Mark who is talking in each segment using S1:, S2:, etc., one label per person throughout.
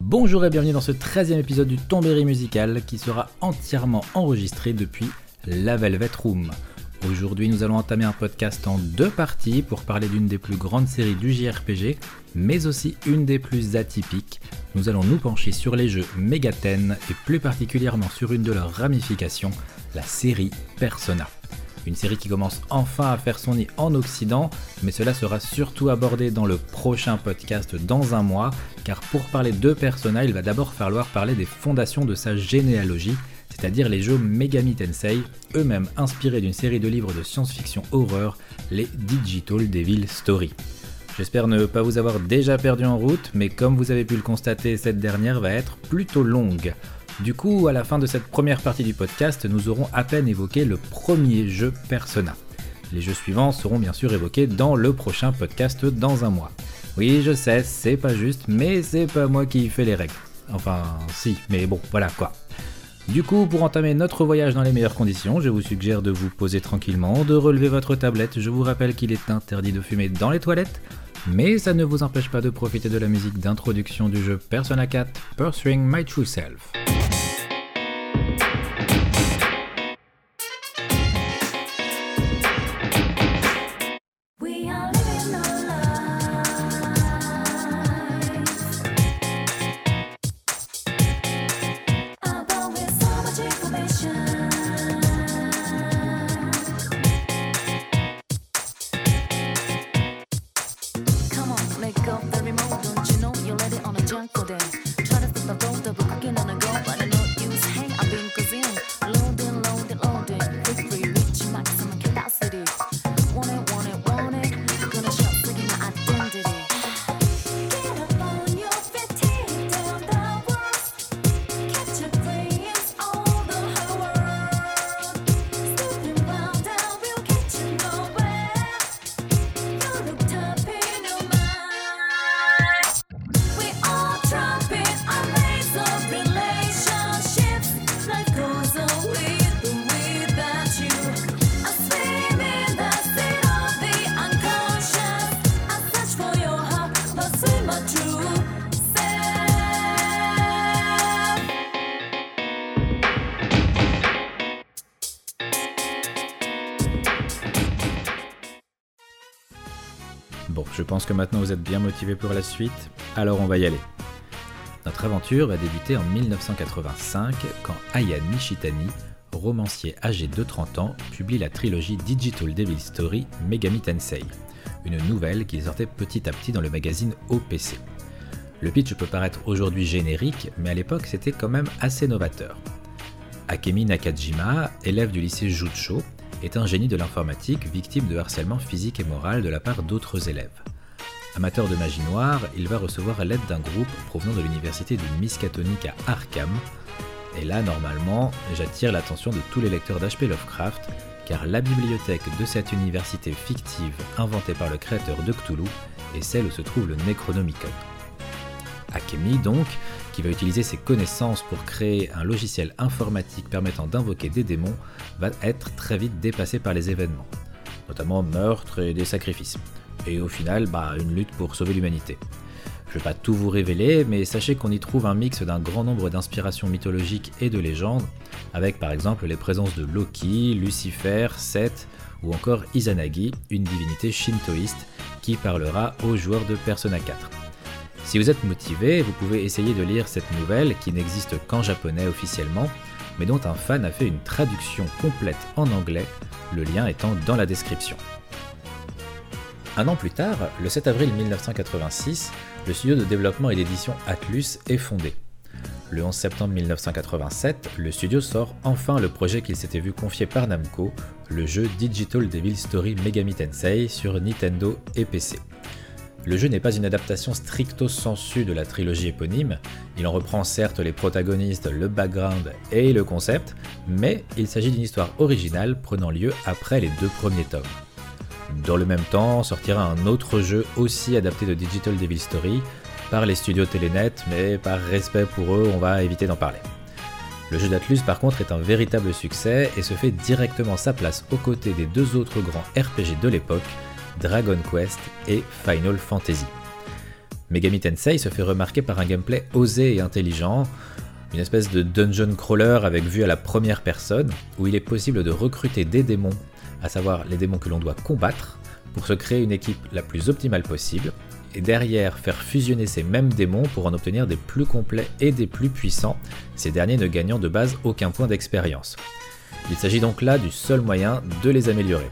S1: Bonjour et bienvenue dans ce 13e épisode du Tombéry musical qui sera entièrement enregistré depuis la Velvet Room. Aujourd'hui, nous allons entamer un podcast en deux parties pour parler d'une des plus grandes séries du JRPG, mais aussi une des plus atypiques. Nous allons nous pencher sur les jeux Megaten et plus particulièrement sur une de leurs ramifications, la série Persona. Une série qui commence enfin à faire son nid en Occident, mais cela sera surtout abordé dans le prochain podcast dans un mois, car pour parler de Persona, il va d'abord falloir parler des fondations de sa généalogie c'est-à-dire les jeux Megami Tensei, eux-mêmes inspirés d'une série de livres de science-fiction horreur, les Digital Devil Story. J'espère ne pas vous avoir déjà perdu en route, mais comme vous avez pu le constater, cette dernière va être plutôt longue. Du coup, à la fin de cette première partie du podcast, nous aurons à peine évoqué le premier jeu Persona. Les jeux suivants seront bien sûr évoqués dans le prochain podcast dans un mois. Oui, je sais, c'est pas juste, mais c'est pas moi qui fais les règles. Enfin, si, mais bon, voilà quoi. Du coup, pour entamer notre voyage dans les meilleures conditions, je vous suggère de vous poser tranquillement, de relever votre tablette. Je vous rappelle qu'il est interdit de fumer dans les toilettes, mais ça ne vous empêche pas de profiter de la musique d'introduction du jeu Persona 4 Pursuing My True Self. Que maintenant vous êtes bien motivé pour la suite, alors on va y aller. Notre aventure va débuter en 1985 quand Aya Nishitani, romancier âgé de 30 ans, publie la trilogie Digital Devil Story Megami Tensei, une nouvelle qui sortait petit à petit dans le magazine OPC. Le pitch peut paraître aujourd'hui générique, mais à l'époque c'était quand même assez novateur. Akemi Nakajima, élève du lycée Jucho, est un génie de l'informatique victime de harcèlement physique et moral de la part d'autres élèves. Amateur de magie noire, il va recevoir l'aide d'un groupe provenant de l'université du Miskatonic à Arkham. Et là, normalement, j'attire l'attention de tous les lecteurs d'HP Lovecraft, car la bibliothèque de cette université fictive inventée par le créateur de Cthulhu est celle où se trouve le Necronomicon. Akemi, donc, qui va utiliser ses connaissances pour créer un logiciel informatique permettant d'invoquer des démons, va être très vite dépassé par les événements, notamment meurtres et des sacrifices. Et au final, bah, une lutte pour sauver l'humanité. Je ne vais pas tout vous révéler, mais sachez qu'on y trouve un mix d'un grand nombre d'inspirations mythologiques et de légendes, avec par exemple les présences de Loki, Lucifer, Seth ou encore Izanagi, une divinité shintoïste qui parlera aux joueurs de Persona 4. Si vous êtes motivé, vous pouvez essayer de lire cette nouvelle qui n'existe qu'en japonais officiellement, mais dont un fan a fait une traduction complète en anglais, le lien étant dans la description. Un an plus tard, le 7 avril 1986, le studio de développement et d'édition Atlus est fondé. Le 11 septembre 1987, le studio sort enfin le projet qu'il s'était vu confier par Namco, le jeu Digital Devil Story Megami Tensei sur Nintendo et PC. Le jeu n'est pas une adaptation stricto sensu de la trilogie éponyme, il en reprend certes les protagonistes, le background et le concept, mais il s'agit d'une histoire originale prenant lieu après les deux premiers tomes. Dans le même temps, sortira un autre jeu aussi adapté de Digital Devil Story par les studios Telenet, mais par respect pour eux, on va éviter d'en parler. Le jeu d'Atlus par contre est un véritable succès et se fait directement sa place aux côtés des deux autres grands RPG de l'époque,
S2: Dragon Quest et Final Fantasy. Megami Tensei se fait remarquer par un gameplay osé et intelligent, une espèce de dungeon crawler avec vue à la première personne, où il est possible de recruter des démons, à savoir les démons que l'on doit combattre, pour se créer une équipe la plus optimale possible, et derrière faire fusionner ces mêmes démons pour en obtenir des plus complets et des plus puissants, ces derniers ne gagnant de base aucun point d'expérience. Il s'agit donc là du seul moyen de les améliorer.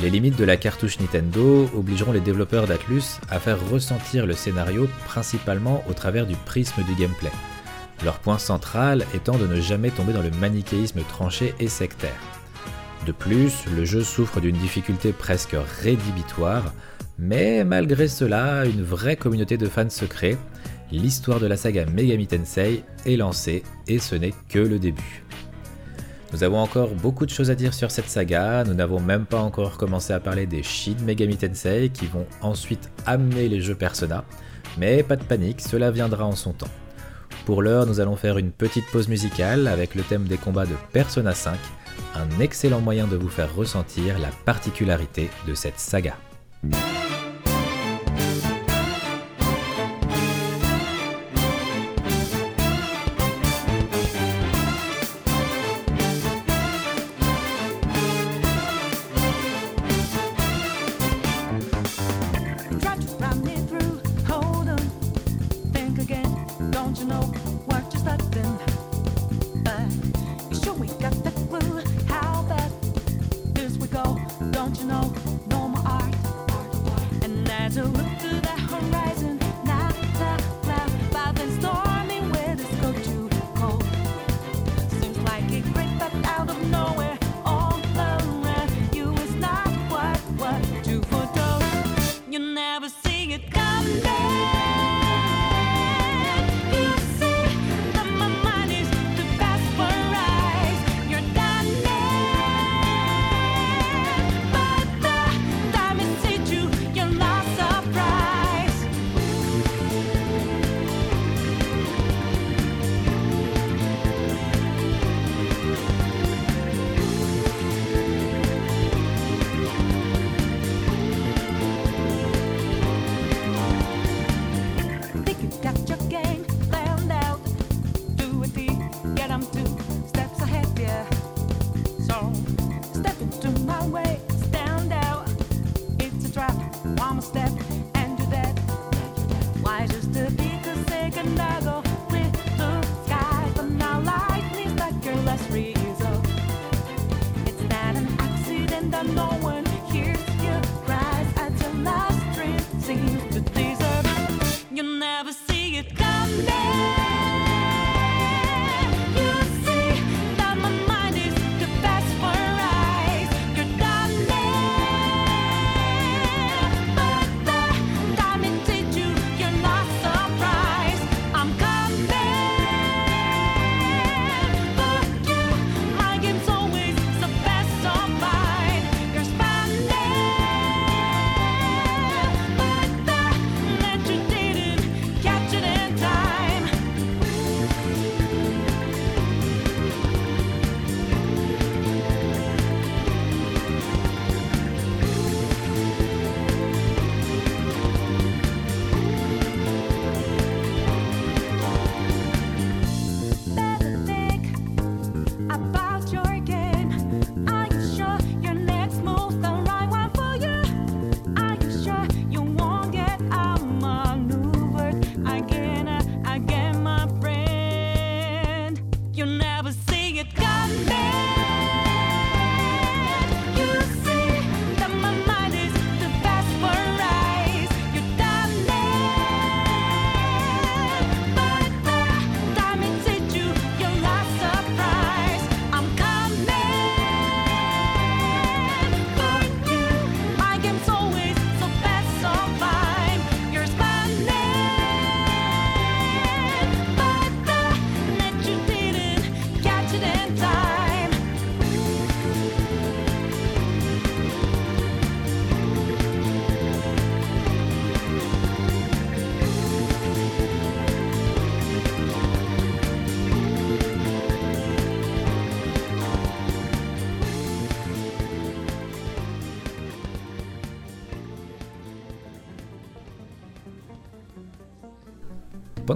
S2: Les limites de la cartouche Nintendo obligeront les développeurs d'Atlus à faire ressentir le scénario principalement au travers du prisme du gameplay. Leur point central étant de ne jamais tomber dans le manichéisme tranché et sectaire. De plus, le jeu souffre d'une difficulté presque rédhibitoire, mais malgré cela, une vraie communauté de fans secrets, l'histoire de la saga Megami Tensei est lancée et ce n'est que le début. Nous avons encore beaucoup de choses à dire sur cette saga, nous n'avons même pas encore commencé à parler des Shin Megami Tensei qui vont ensuite amener les jeux Persona, mais pas de panique, cela viendra en son temps. Pour l'heure, nous allons faire une petite pause musicale avec le thème des combats de Persona 5, un excellent moyen de vous faire ressentir la particularité de cette saga.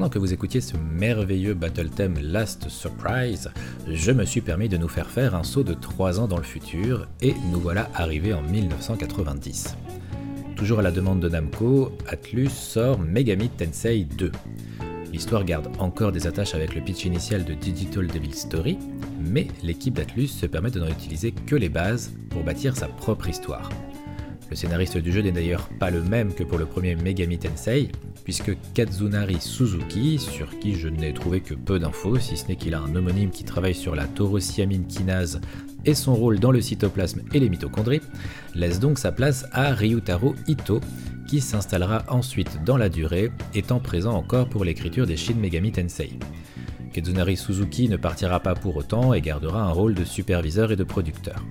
S1: Que vous écoutiez ce merveilleux battle theme Last Surprise, je me suis permis de nous faire faire un saut de 3 ans dans le futur et nous voilà arrivés en 1990. Toujours à la demande de Namco, Atlus sort Megami Tensei 2. L'histoire garde encore des attaches avec le pitch initial de Digital Devil Story, mais l'équipe d'Atlus se permet de n'en utiliser que les bases pour bâtir sa propre histoire. Le scénariste du jeu n'est d'ailleurs pas le même que pour le premier Megami Tensei, puisque Kazunari Suzuki, sur qui je n'ai trouvé que peu d'infos, si ce n'est qu'il a un homonyme qui travaille sur la taurosiamine kinase et son rôle dans le cytoplasme et les mitochondries, laisse donc sa place à Ryutaro Ito, qui s'installera ensuite dans la durée, étant présent encore pour l'écriture des Shin Megami Tensei. Kazunari Suzuki ne partira pas pour autant et gardera un rôle de superviseur et de producteur.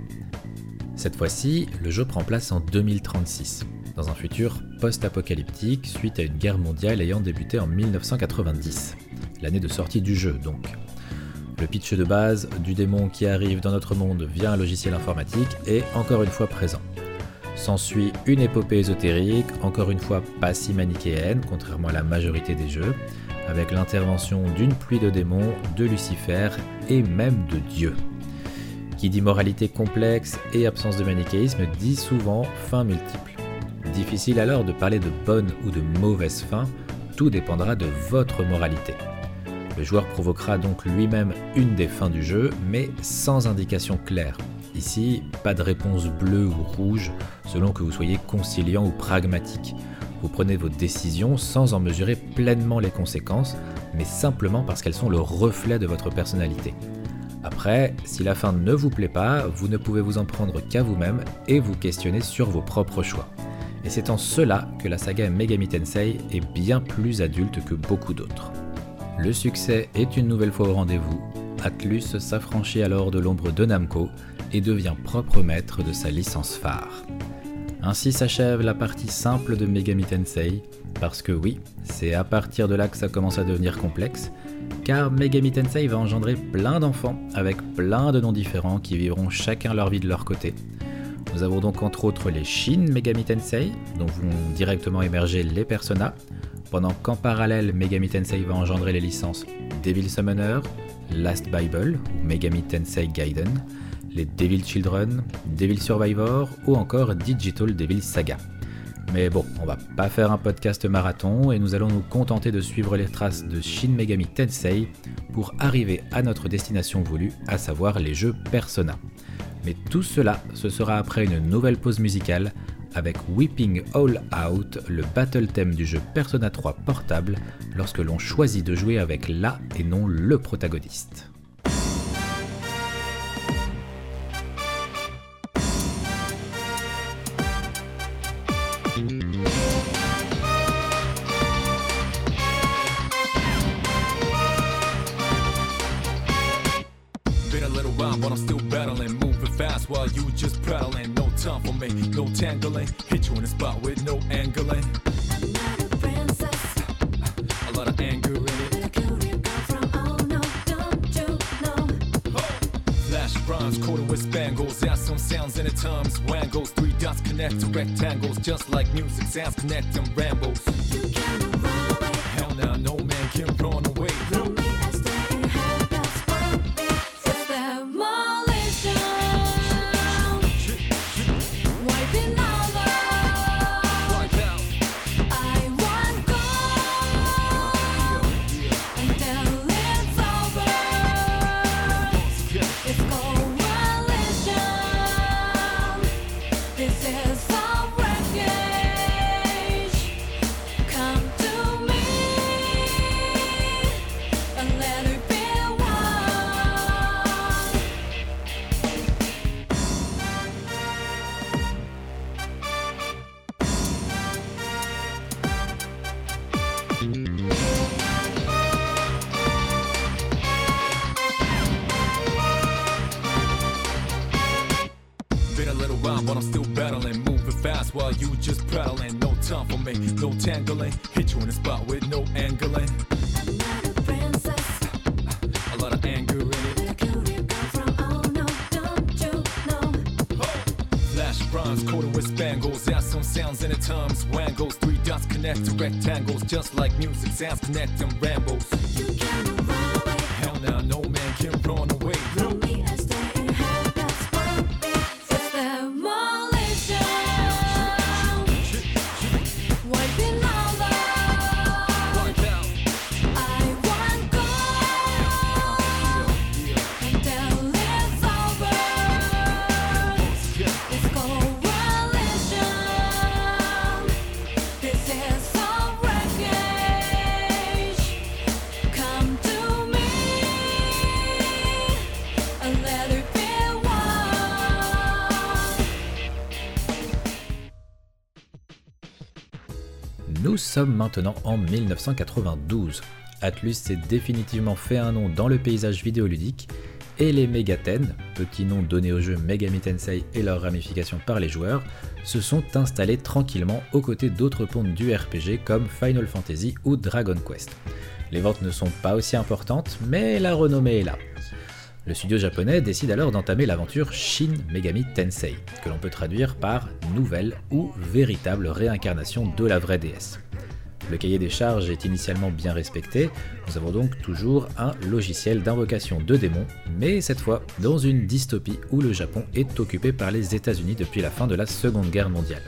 S1: Cette fois-ci, le jeu prend place en 2036, dans un futur post-apocalyptique suite à une guerre mondiale ayant débuté en 1990, l'année de sortie du jeu donc. Le pitch de base du démon qui arrive dans notre monde via un logiciel informatique est encore une fois présent. S'ensuit une épopée ésotérique, encore une fois pas si manichéenne, contrairement à la majorité des jeux, avec l'intervention d'une pluie de démons, de Lucifer et même de Dieu. Qui dit moralité complexe et absence de manichéisme dit souvent fin multiple. Difficile alors de parler de bonne ou de mauvaise fin, tout dépendra de votre moralité. Le joueur provoquera donc lui-même une des fins du jeu, mais sans indication claire. Ici, pas de réponse bleue ou rouge, selon que vous soyez conciliant ou pragmatique. Vous prenez vos décisions sans en mesurer pleinement les conséquences, mais simplement parce qu'elles sont le reflet de votre personnalité. Après, si la fin ne vous plaît pas, vous ne pouvez vous en prendre qu'à vous-même et vous questionner sur vos propres choix. Et c'est en cela que la saga Megami Tensei est bien plus adulte que beaucoup d'autres. Le succès est une nouvelle fois au rendez-vous. Atlus s'affranchit alors de l'ombre de Namco et devient propre maître de sa licence phare. Ainsi s'achève la partie simple de Megami Tensei, parce que oui, c'est à partir de là que ça commence à devenir complexe, car Megami Tensei va engendrer plein d'enfants avec plein de noms différents qui vivront chacun leur vie de leur côté. Nous avons donc entre autres les Shin Megami Tensei, dont vont directement émerger les personas, pendant qu'en parallèle Megami Tensei va engendrer les licences Devil Summoner, Last Bible Megami Tensei Gaiden, les Devil Children, Devil Survivor ou encore Digital Devil Saga. Mais bon, on va pas faire un podcast marathon et nous allons nous contenter de suivre les traces de Shin Megami Tensei pour arriver à notre destination voulue, à savoir les jeux Persona. Mais tout cela, ce sera après une nouvelle pause musicale avec Weeping All Out, le battle theme du jeu Persona 3 portable, lorsque l'on choisit de jouer avec la et non le protagoniste. Rectangles. Just like music sounds connect them rambles.
S3: sounds connect
S4: and rap.
S1: Nous sommes maintenant en 1992. Atlus s'est définitivement fait un nom dans le paysage vidéoludique et les Megaten, petits noms donnés au jeu Megami Tensei et leurs ramifications par les joueurs, se sont installés tranquillement aux côtés d'autres pontes du RPG comme Final Fantasy ou Dragon Quest. Les ventes ne sont pas aussi importantes, mais la renommée est là. Le studio japonais décide alors d'entamer l'aventure Shin Megami Tensei, que l'on peut traduire par nouvelle ou véritable réincarnation de la vraie déesse. Le cahier des charges est initialement bien respecté, nous avons donc toujours un logiciel d'invocation de démons, mais cette fois dans une dystopie où le Japon est occupé par les États-Unis depuis la fin de la Seconde Guerre mondiale.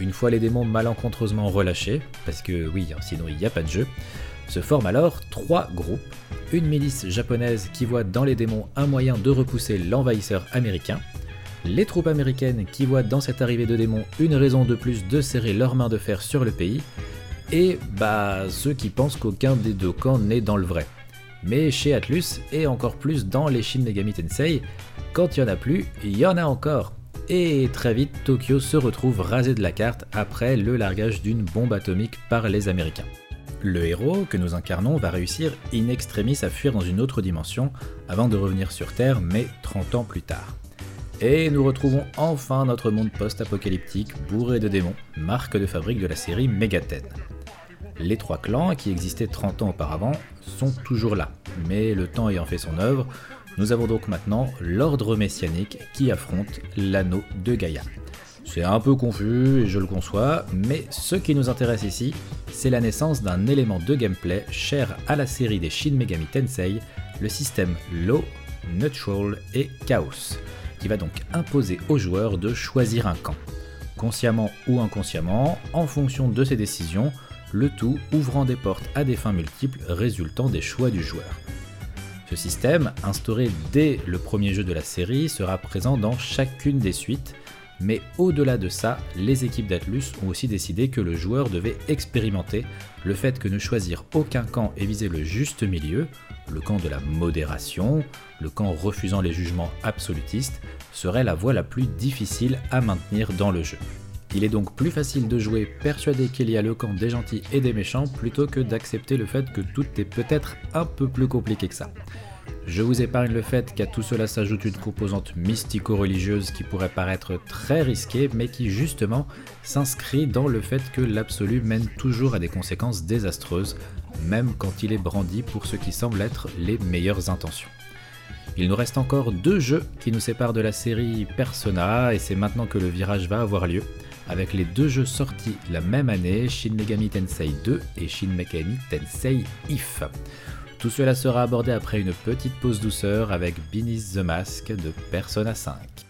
S1: Une fois les démons malencontreusement relâchés, parce que oui, hein, sinon il n'y a pas de jeu, se forment alors trois groupes. Une milice japonaise qui voit dans les démons un moyen de repousser l'envahisseur américain, les troupes américaines qui voient dans cette arrivée de démons une raison de plus de serrer leurs mains de fer sur le pays, et bah ceux qui pensent qu'aucun des deux camps n'est dans le vrai. Mais chez Atlus, et encore plus dans les Shin Megami Tensei, quand il y en a plus, il y en a encore. Et très vite, Tokyo se retrouve rasé de la carte après le largage d'une bombe atomique par les Américains. Le héros que nous incarnons va réussir in extremis à fuir dans une autre dimension avant de revenir sur Terre, mais 30 ans plus tard. Et nous retrouvons enfin notre monde post-apocalyptique bourré de démons, marque de fabrique de la série Megaten. Les trois clans qui existaient 30 ans auparavant sont toujours là, mais le temps ayant fait son œuvre, nous avons donc maintenant l'ordre messianique qui affronte l'anneau de Gaïa. C'est un peu confus et je le conçois, mais ce qui nous intéresse ici, c'est la naissance d'un élément de gameplay cher à la série des Shin Megami Tensei, le système Law, Neutral et Chaos, qui va donc imposer aux joueurs de choisir un camp. Consciemment ou inconsciemment, en fonction de ses décisions, le tout ouvrant des portes à des fins multiples résultant des choix du joueur. Ce système, instauré dès le premier jeu de la série, sera présent dans chacune des suites, mais au-delà de ça, les équipes d'Atlus ont aussi décidé que le joueur devait expérimenter le fait que ne choisir aucun camp et viser le juste milieu, le camp de la modération, le camp refusant les jugements absolutistes, serait la voie la plus difficile à maintenir dans le jeu. Il est donc plus facile de jouer persuadé qu'il y a le camp des gentils et des méchants plutôt que d'accepter le fait que tout est peut-être un peu plus compliqué que ça. Je vous épargne le fait qu'à tout cela s'ajoute une composante mystico-religieuse qui pourrait paraître très risquée, mais qui justement s'inscrit dans le fait que l'absolu mène toujours à des conséquences désastreuses, même quand il est brandi pour ce qui semble être les meilleures intentions. Il nous reste encore deux jeux qui nous séparent de la série Persona, et c'est maintenant que le virage va avoir lieu, avec les deux jeux sortis la même année, Shin Megami Tensei 2 et Shin Megami Tensei If. Tout cela sera abordé après une petite pause douceur avec Beneath the Mask de Persona 5.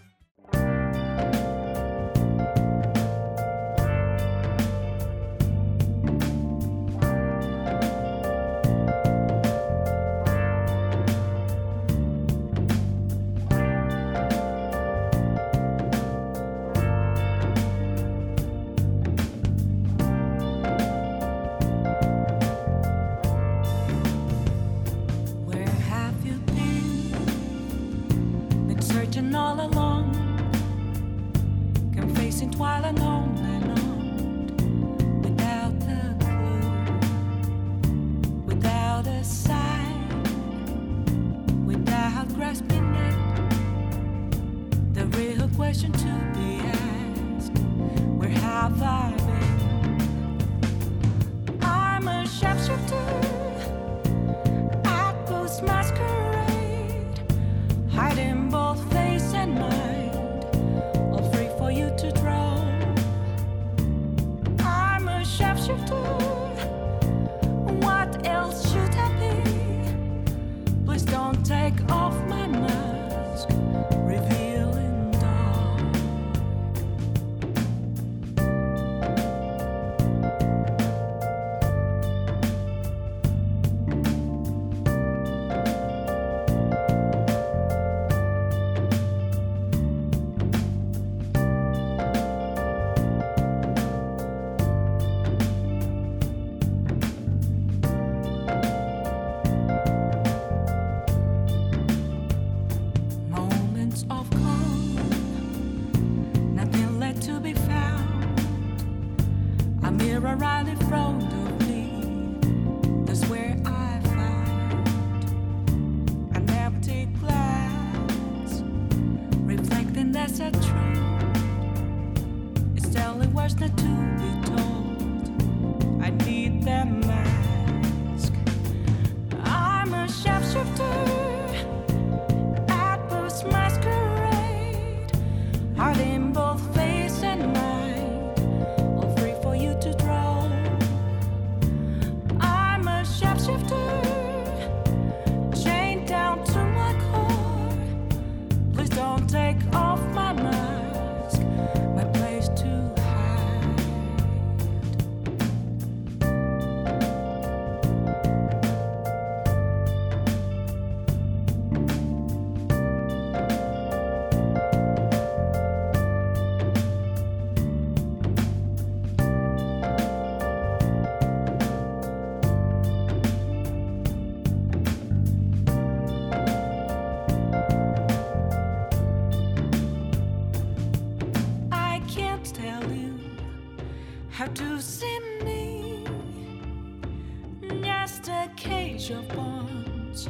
S2: Just a cage of bones.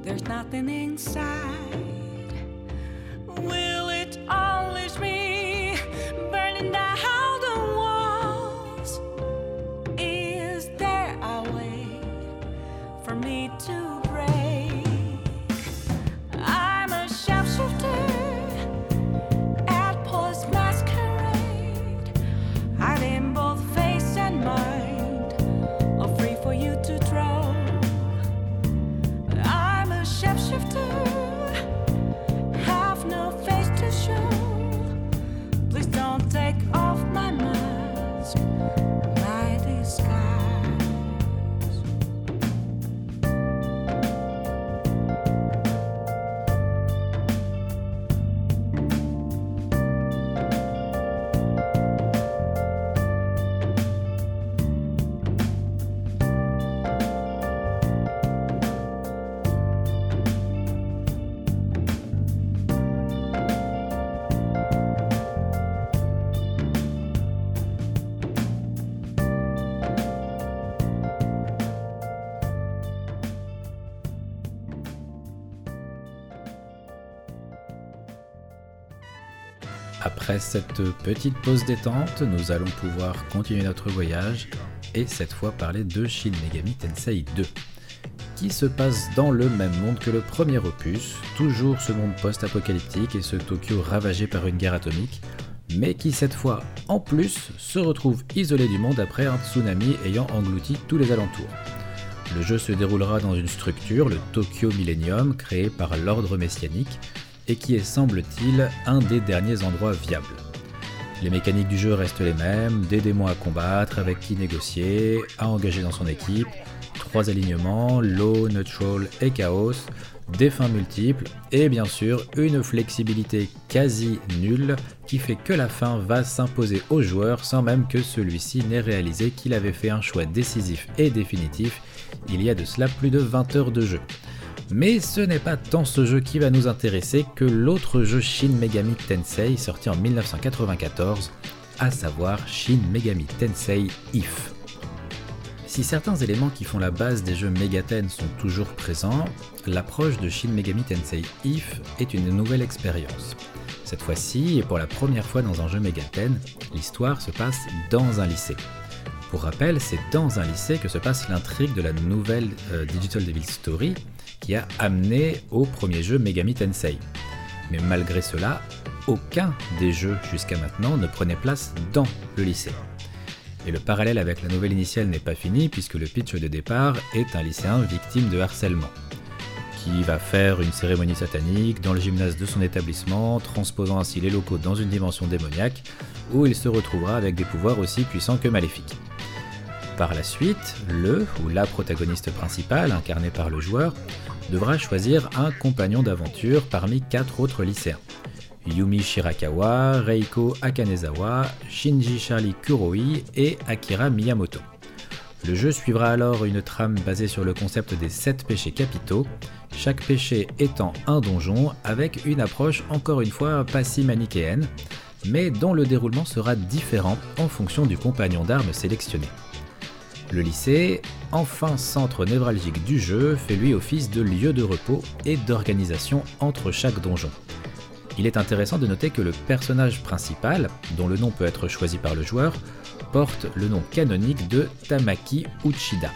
S2: There's nothing inside.
S1: Cette petite pause détente, nous allons pouvoir continuer notre voyage et cette fois parler de Shin Megami Tensei 2, qui se passe dans le même monde que le premier opus, toujours ce monde post-apocalyptique et ce Tokyo ravagé par une guerre atomique, mais qui cette fois, en plus, se retrouve isolé du monde après un tsunami ayant englouti tous les alentours. Le jeu se déroulera dans une structure, le Tokyo Millennium, créé par l'ordre messianique, et qui est, semble-t-il, un des derniers endroits viables. Les mécaniques du jeu restent les mêmes, des démons à combattre, avec qui négocier, à engager dans son équipe, trois alignements, low, neutral et chaos, des fins multiples, et bien sûr une flexibilité quasi nulle qui fait que la fin va s'imposer au joueur sans même que celui-ci n'ait réalisé qu'il avait fait un choix décisif et définitif il y a de cela plus de 20 heures de jeu. Mais ce n'est pas tant ce jeu qui va nous intéresser que l'autre jeu Shin Megami Tensei sorti en 1994, à savoir Shin Megami Tensei If. Si certains éléments qui font la base des jeux Megaten sont toujours présents, l'approche de Shin Megami Tensei If est une nouvelle expérience. Cette fois-ci, et pour la première fois dans un jeu Megaten, l'histoire se passe dans un lycée. Pour rappel, c'est dans un lycée que se passe l'intrigue de la nouvelle euh, Digital Devil Story qui a amené au premier jeu Megami Tensei. Mais malgré cela, aucun des jeux jusqu'à maintenant ne prenait place dans le lycée. Et le parallèle avec la nouvelle initiale n'est pas fini puisque le pitch de départ est un lycéen victime de harcèlement qui va faire une cérémonie satanique dans le gymnase de son établissement, transposant ainsi les locaux dans une dimension démoniaque où il se retrouvera avec des pouvoirs aussi puissants que maléfiques. Par la suite, le ou la protagoniste principale, incarnée par le joueur, devra choisir un compagnon d'aventure parmi quatre autres lycéens. Yumi Shirakawa, Reiko Akanezawa, Shinji Charlie Kuroi et Akira Miyamoto. Le jeu suivra alors une trame basée sur le concept des 7 péchés capitaux, chaque péché étant un donjon avec une approche encore une fois pas si manichéenne, mais dont le déroulement sera différent en fonction du compagnon d'armes sélectionné. Le lycée, enfin centre névralgique du jeu, fait lui office de lieu de repos et d'organisation entre chaque donjon. Il est intéressant de noter que le personnage principal, dont le nom peut être choisi par le joueur, porte le nom canonique de Tamaki Uchida.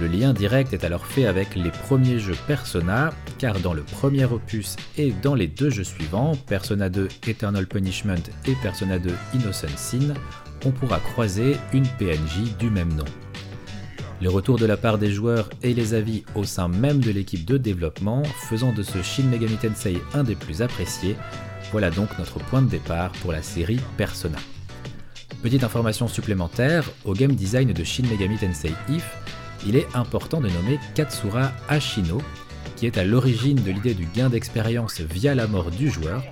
S1: Le lien direct est alors fait avec les premiers jeux Persona, car dans le premier opus et dans les deux jeux suivants, Persona 2 Eternal Punishment et Persona 2 Innocent Sin, on pourra croiser une PNJ du même nom. Les retours de la part des joueurs et les avis au sein même de l'équipe de développement faisant de ce Shin Megami Tensei un des plus appréciés, voilà donc notre point de départ pour la série Persona. Petite information supplémentaire, au game design de Shin Megami Tensei If, il est important de nommer Katsura Ashino, qui est à l'origine de l'idée du gain d'expérience via la mort du joueur,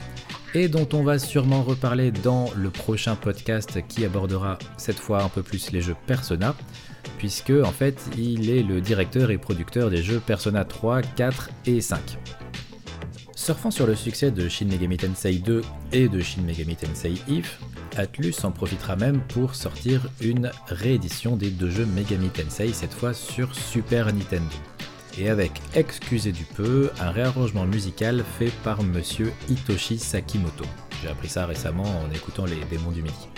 S1: et dont on va sûrement reparler dans le prochain podcast qui abordera cette fois un peu plus les jeux Persona, puisque en fait il est le directeur et producteur des jeux Persona 3, 4 et 5. Surfant sur le succès de Shin Megami Tensei 2 et de Shin Megami Tensei If, Atlus en profitera même pour sortir une réédition des deux jeux Megami Tensei, cette fois sur Super Nintendo. Et avec, excusez du peu, un réarrangement musical fait par monsieur Hitoshi Sakimoto. J'ai appris ça récemment en écoutant les démons du midi.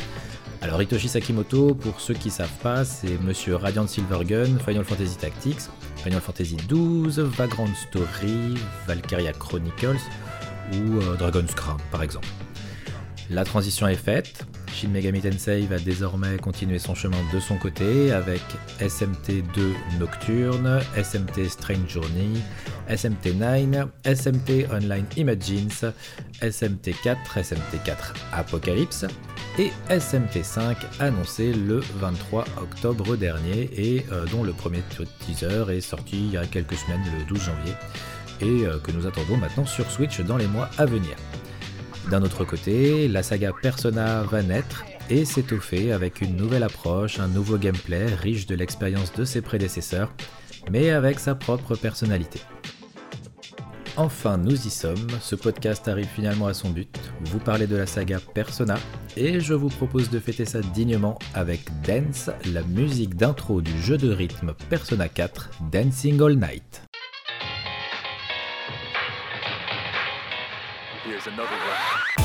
S1: Alors Hitoshi Sakimoto, pour ceux qui savent pas, c'est Monsieur Radiant Silvergun, Final Fantasy Tactics, Final Fantasy XII, Vagrant Story, Valkyria Chronicles ou euh, Dragon's Crown par exemple. La transition est faite. Shin Megami Tensei va désormais continuer son chemin de son côté avec SMT 2 Nocturne, SMT Strange Journey, SMT 9, SMT Online Imagines, SMT 4, SMT 4 Apocalypse et SMT 5 annoncé le 23 octobre dernier et euh, dont le premier teaser est sorti il y a quelques semaines, le 12 janvier, et euh, que nous attendons maintenant sur Switch dans les mois à venir. D'un autre côté, la saga Persona va naître et s'étoffer avec une nouvelle approche, un nouveau gameplay riche de l'expérience de ses prédécesseurs, mais avec sa propre personnalité. Enfin, nous y sommes, ce podcast arrive finalement à son but, vous parlez de la saga Persona, et je vous propose de fêter ça dignement avec Dance, la musique d'intro du jeu de rythme Persona 4, Dancing All Night.
S3: Here's another one.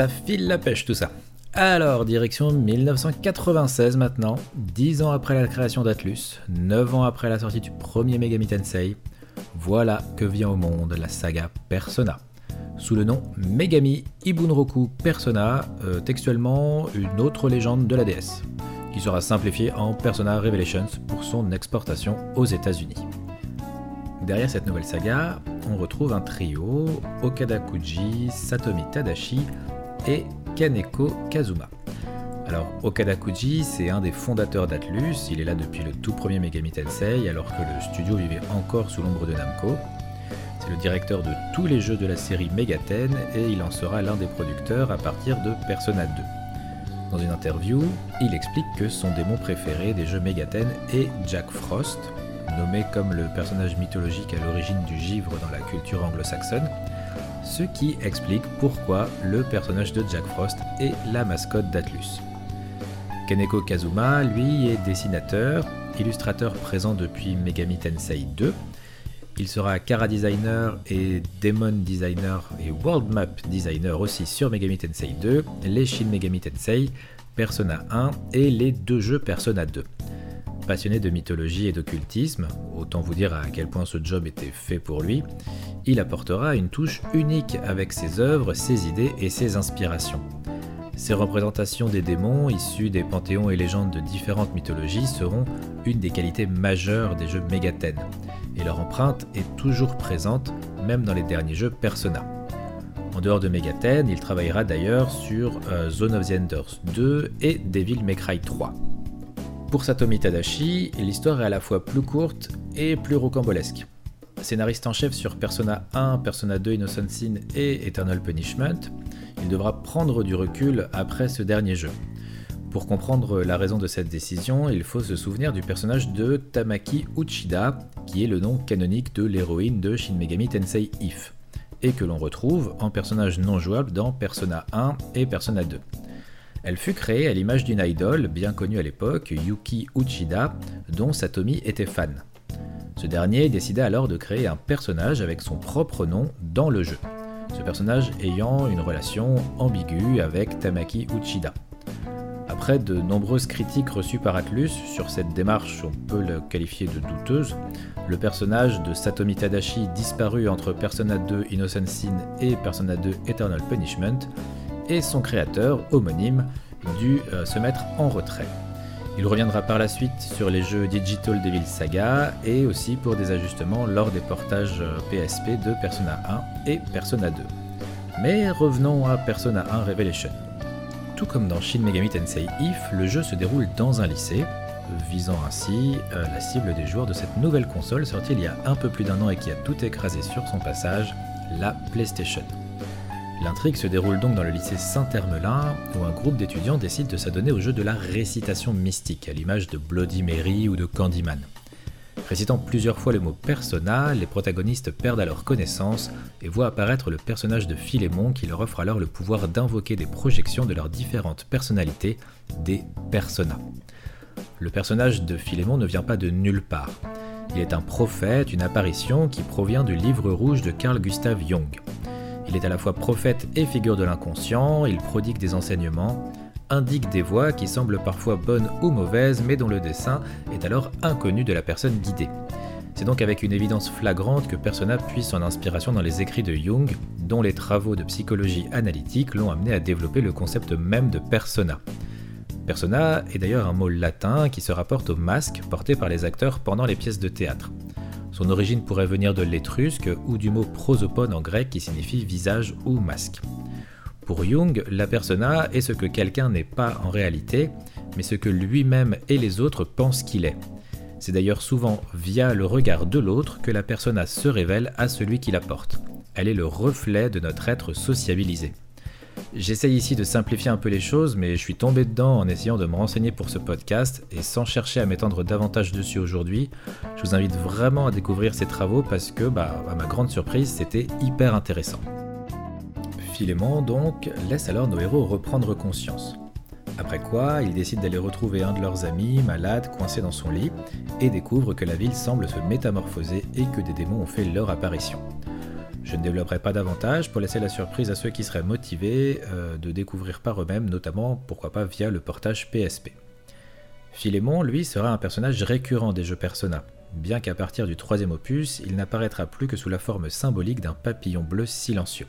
S1: Ça file la pêche tout ça. Alors, direction 1996 maintenant, 10 ans après la création d'Atlus, 9 ans après la sortie du premier Megami Tensei, voilà que vient au monde la saga Persona. Sous le nom Megami Ibunroku Persona, euh, textuellement une autre légende de la DS, qui sera simplifiée en Persona Revelations pour son exportation aux États-Unis. Derrière cette nouvelle saga, on retrouve un trio Okada Kuji, Satomi Tadashi et Kaneko Kazuma. Alors, Okada Kuji, c'est un des fondateurs d'Atlus, il est là depuis le tout premier Megami Tensei, alors que le studio vivait encore sous l'ombre de Namco. C'est le directeur de tous les jeux de la série Megaten et il en sera l'un des producteurs à partir de Persona 2. Dans une interview, il explique que son démon préféré des jeux Megaten est Jack Frost, nommé comme le personnage mythologique à l'origine du givre dans la culture anglo-saxonne, ce qui explique pourquoi le personnage de Jack Frost est la mascotte d'Atlus. Kaneko Kazuma, lui, est dessinateur, illustrateur présent depuis Megami Tensei 2. Il sera Kara Designer et Demon Designer et World Map Designer aussi sur Megami Tensei 2, les Shin Megami Tensei, Persona 1 et les deux jeux Persona 2. Passionné de mythologie et d'occultisme, autant vous dire à quel point ce job était fait pour lui, il apportera une touche unique avec ses œuvres, ses idées et ses inspirations. Ces représentations des démons issus des panthéons et légendes de différentes mythologies seront une des qualités majeures des jeux Megaten, et leur empreinte est toujours présente même dans les derniers jeux Persona. En dehors de Megaten, il travaillera d'ailleurs sur euh, Zone of the Enders 2 et Devil May Cry 3. Pour Satomi Tadashi, l'histoire est à la fois plus courte et plus rocambolesque. Scénariste en chef sur Persona 1, Persona 2 Innocent Sin et Eternal Punishment, il devra prendre du recul après ce dernier jeu. Pour comprendre la raison de cette décision, il faut se souvenir du personnage de Tamaki Uchida, qui est le nom canonique de l'héroïne de Shin Megami Tensei If, et que l'on retrouve en personnage non jouable dans Persona 1 et Persona 2. Elle fut créée à l'image d'une idole bien connue à l'époque, Yuki Uchida, dont Satomi était fan. Ce dernier décida alors de créer un personnage avec son propre nom dans le jeu, ce personnage ayant une relation ambiguë avec Tamaki Uchida. Après de nombreuses critiques reçues par Atlus sur cette démarche, on peut le qualifier de douteuse, le personnage de Satomi Tadashi disparu entre Persona 2 Innocent Sin et Persona 2 Eternal Punishment, et son créateur, homonyme, dut euh, se mettre en retrait. Il reviendra par la suite sur les jeux Digital Devil Saga et aussi pour des ajustements lors des portages PSP de Persona 1 et Persona 2. Mais revenons à Persona 1 Revelation. Tout comme dans Shin Megami Tensei If, le jeu se déroule dans un lycée, visant ainsi euh, la cible des joueurs de cette nouvelle console sortie il y a un peu plus d'un an et qui a tout écrasé sur son passage, la PlayStation. L'intrigue se déroule donc dans le lycée Saint-Hermelin, où un groupe d'étudiants décide de s'adonner au jeu de la récitation mystique, à l'image de Bloody Mary ou de Candyman. Récitant plusieurs fois le mot persona, les protagonistes perdent alors connaissance et voient apparaître le personnage de Philémon qui leur offre alors le pouvoir d'invoquer des projections de leurs différentes personnalités, des personas. Le personnage de Philémon ne vient pas de nulle part. Il est un prophète, une apparition qui provient du livre rouge de Carl Gustav Jung. Il est à la fois prophète et figure de l'inconscient, il prodigue des enseignements, indique des voies qui semblent parfois bonnes ou mauvaises, mais dont le dessin est alors inconnu de la personne guidée. C'est donc avec une évidence flagrante que Persona puise son inspiration dans les écrits de Jung, dont les travaux de psychologie analytique l'ont amené à développer le concept même de persona. Persona est d'ailleurs un mot latin qui se rapporte au masque porté par les acteurs pendant les pièces de théâtre. Son origine pourrait venir de l'étrusque ou du mot prosopone en grec qui signifie visage ou masque. Pour Jung, la persona est ce que quelqu'un n'est pas en réalité, mais ce que lui-même et les autres pensent qu'il est. C'est d'ailleurs souvent via le regard de l'autre que la persona se révèle à celui qui la porte. Elle est le reflet de notre être sociabilisé. J'essaye ici de simplifier un peu les choses, mais je suis tombé dedans en essayant de me renseigner pour ce podcast, et sans chercher à m'étendre davantage dessus aujourd'hui, je vous invite vraiment à découvrir ces travaux parce que, bah, à ma grande surprise, c'était hyper intéressant. Philémon, donc, laisse alors nos héros reprendre conscience. Après quoi, ils décident d'aller retrouver un de leurs amis, malade, coincé dans son lit, et découvrent que la ville semble se métamorphoser et que des démons ont fait leur apparition.
S3: Je ne développerai pas davantage pour laisser la surprise à ceux qui seraient motivés euh, de découvrir par eux-mêmes, notamment pourquoi pas via le portage PSP. Philémon, lui, sera un personnage récurrent des jeux Persona, bien qu'à partir du troisième opus, il n'apparaîtra plus que sous la forme symbolique d'un papillon bleu silencieux.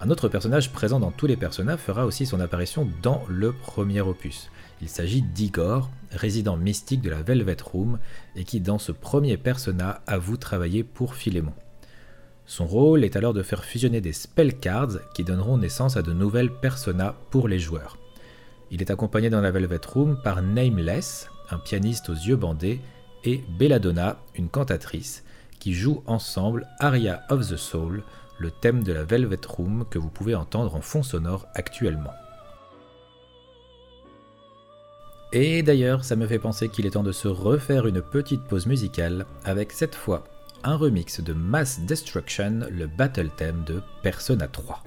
S3: Un autre personnage présent dans tous les Persona fera aussi son apparition dans le premier opus. Il s'agit d'Igor, résident mystique de la Velvet Room, et qui dans ce premier Persona avoue travailler pour Philémon. Son rôle est alors de faire fusionner des spell cards qui donneront naissance à de nouvelles personas pour les joueurs. Il est accompagné dans la Velvet Room par Nameless, un pianiste aux yeux bandés, et Belladonna, une cantatrice, qui jouent ensemble Aria of the Soul, le thème de la Velvet Room que vous pouvez entendre en fond sonore actuellement. Et d'ailleurs, ça me fait penser qu'il est temps de se refaire une petite pause musicale avec cette fois un remix de Mass Destruction, le battle theme de Persona 3.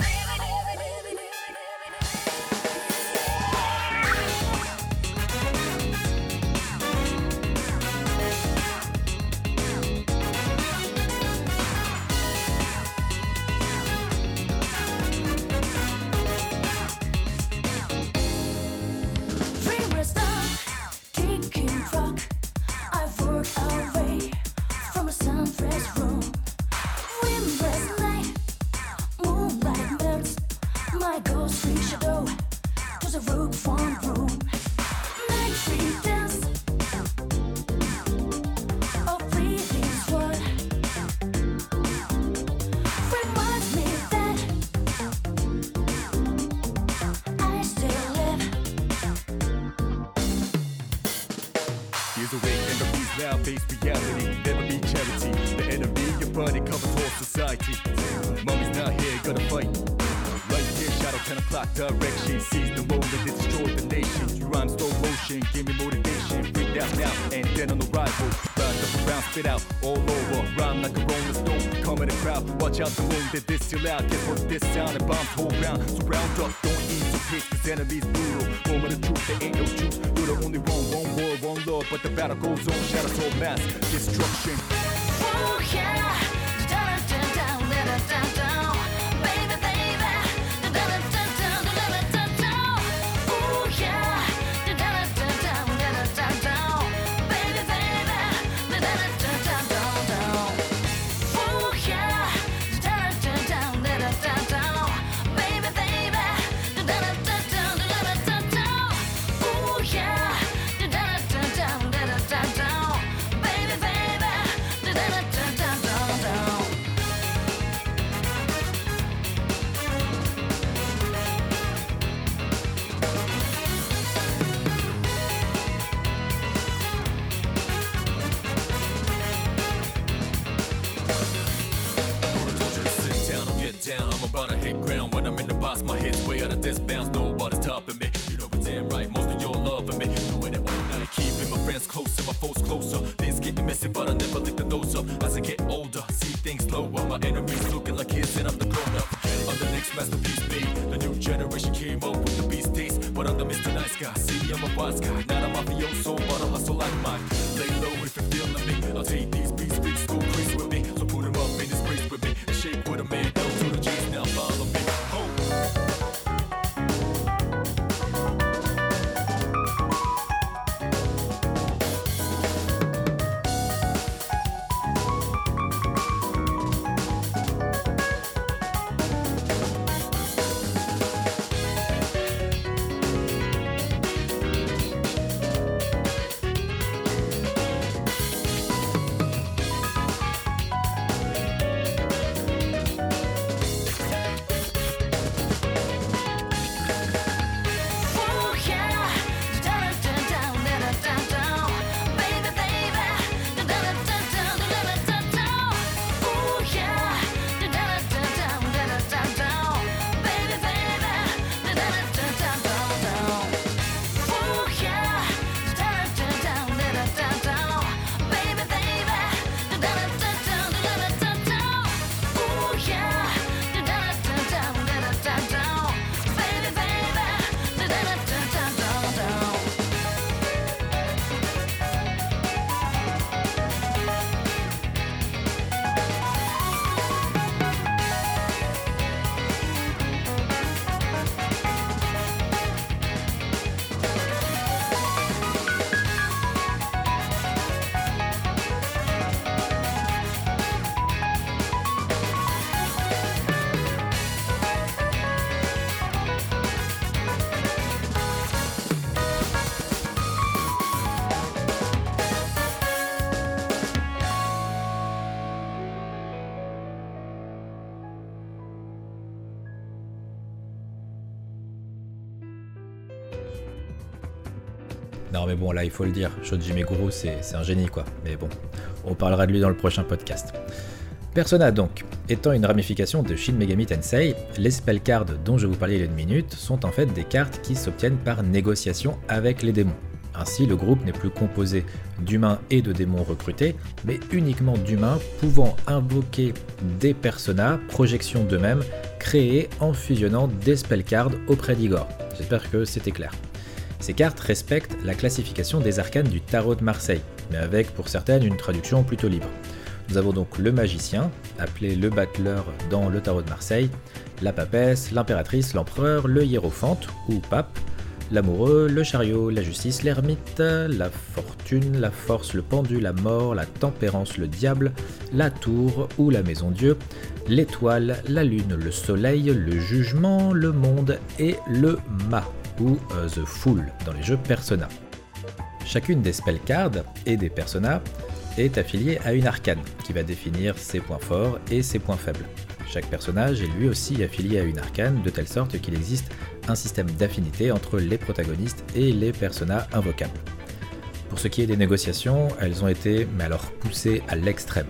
S1: Non mais bon, là il faut le dire, Shoji Meguro c'est un génie quoi. Mais bon, on parlera de lui dans le prochain podcast. Persona donc, étant une ramification de Shin Megami Tensei, les spell cards dont je vous parlais il y a une minute sont en fait des cartes qui s'obtiennent par négociation avec les démons. Ainsi, le groupe n'est plus composé d'humains et de démons recrutés, mais uniquement d'humains pouvant invoquer des personas, projections d'eux-mêmes, créées en fusionnant des spell cards auprès d'Igor. J'espère que c'était clair. Ces cartes respectent la classification des arcanes du tarot de Marseille, mais avec pour certaines une traduction plutôt libre. Nous avons donc le magicien, appelé le battleur dans le tarot de Marseille, la papesse, l'impératrice, l'empereur, le hiérophante ou pape, l'amoureux, le chariot, la justice, l'ermite, la fortune, la force, le pendu, la mort, la tempérance, le diable, la tour ou la maison Dieu, l'étoile, la lune, le soleil, le jugement, le monde et le mât ou euh, The Fool dans les jeux Persona. Chacune des spell cards et des personas est affiliée à une arcane qui va définir ses points forts et ses points faibles. Chaque personnage est lui aussi affilié à une arcane de telle sorte qu'il existe un système d'affinité entre les protagonistes et les personas invocables. Pour ce qui est des négociations, elles ont été, mais alors poussées à l'extrême.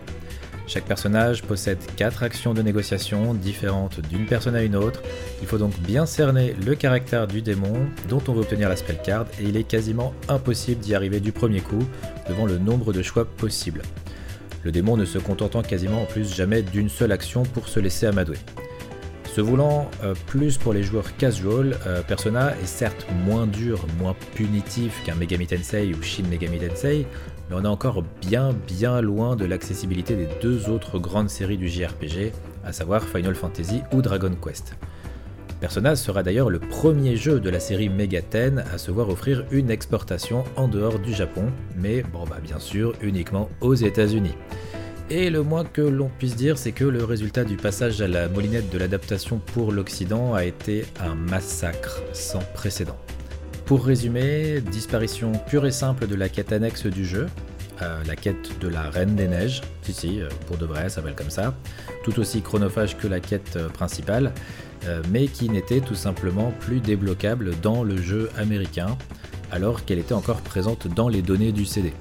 S1: Chaque personnage possède 4 actions de négociation différentes d'une personne à une autre. Il faut donc bien cerner le caractère du démon dont on veut obtenir la spell card et il est quasiment impossible d'y arriver du premier coup devant le nombre de choix possibles. Le démon ne se contentant quasiment en plus jamais d'une seule action pour se laisser amadouer. Se voulant euh, plus pour les joueurs casual, euh, Persona est certes moins dur, moins punitif qu'un Megami Tensei ou Shin Megami Tensei, mais on est encore bien bien loin de l'accessibilité des deux autres grandes séries du JRPG, à savoir Final Fantasy ou Dragon Quest. Persona sera d'ailleurs le premier jeu de la série Megaten à se voir offrir une exportation en dehors du Japon, mais bon bah bien sûr uniquement aux États-Unis. Et le moins que l'on puisse dire, c'est que le résultat du passage à la molinette de l'adaptation pour l'Occident a été un massacre sans précédent. Pour résumer, disparition pure et simple de la quête annexe du jeu, euh, la quête de la Reine des Neiges, si si, euh, pour de vrai, ça s'appelle comme ça, tout aussi chronophage que la quête euh, principale, mais qui n'était tout simplement plus débloquable dans le jeu américain, alors qu'elle était encore présente dans les données du CD.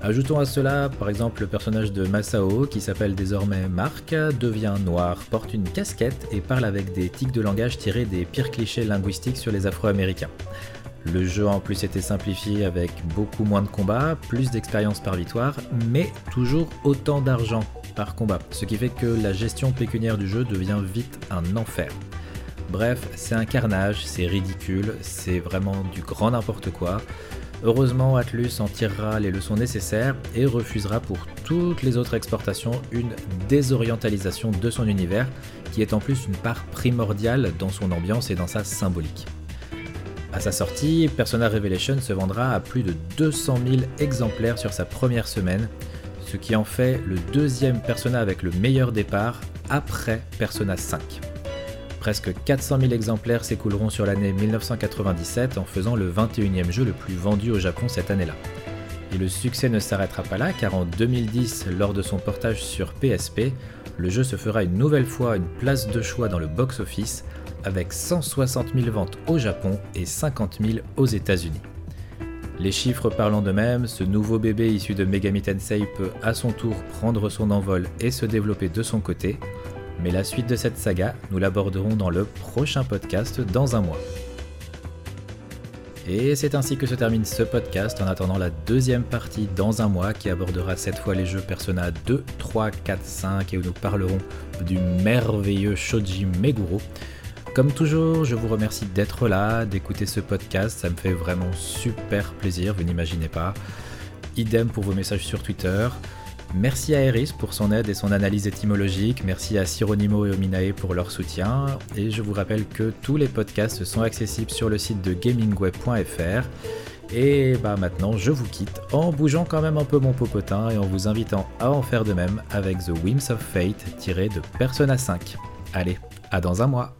S1: Ajoutons à cela par exemple le personnage de Masao qui s'appelle désormais Mark, devient noir, porte une casquette et parle avec des tics de langage tirés des pires clichés linguistiques sur les Afro-Américains. Le jeu en plus été simplifié avec beaucoup moins de combats, plus d'expérience par victoire, mais toujours autant d'argent par combat, ce qui fait que la gestion pécuniaire du jeu devient vite un enfer. Bref, c'est un carnage, c'est ridicule, c'est vraiment du grand n'importe quoi. Heureusement, Atlus en tirera les leçons nécessaires et refusera pour toutes les autres exportations une désorientalisation de son univers, qui est en plus une part primordiale dans son ambiance et dans sa symbolique. À sa sortie, Persona Revelation se vendra à plus de 200 000 exemplaires sur sa première semaine, ce qui en fait le deuxième Persona avec le meilleur départ après Persona 5. Presque 400 000 exemplaires s'écouleront sur l'année 1997 en faisant le 21e jeu le plus vendu au Japon cette année-là. Et le succès ne s'arrêtera pas là car en 2010, lors de son portage sur PSP, le jeu se fera une nouvelle fois une place de choix dans le box-office avec 160 000 ventes au Japon et 50 000 aux États-Unis. Les chiffres parlant d'eux-mêmes, ce nouveau bébé issu de Megami Tensei peut à son tour prendre son envol et se développer de son côté, mais la suite de cette saga, nous l'aborderons dans le prochain podcast dans un mois. Et c'est ainsi que se termine ce podcast en attendant la deuxième partie dans un mois qui abordera cette fois les jeux Persona 2, 3, 4, 5 et où nous parlerons du merveilleux Shoji Meguro. Comme toujours, je vous remercie d'être là, d'écouter ce podcast, ça me fait vraiment super plaisir, vous n'imaginez pas. Idem pour vos messages sur Twitter. Merci à Eris pour son aide et son analyse étymologique. Merci à Sironimo et Ominae pour leur soutien. Et je vous rappelle que tous les podcasts sont accessibles sur le site de gamingweb.fr. Et bah maintenant, je vous quitte en bougeant quand même un peu mon popotin et en vous invitant à en faire de même avec The Whims of Fate tiré de Persona 5. Allez, à dans un mois.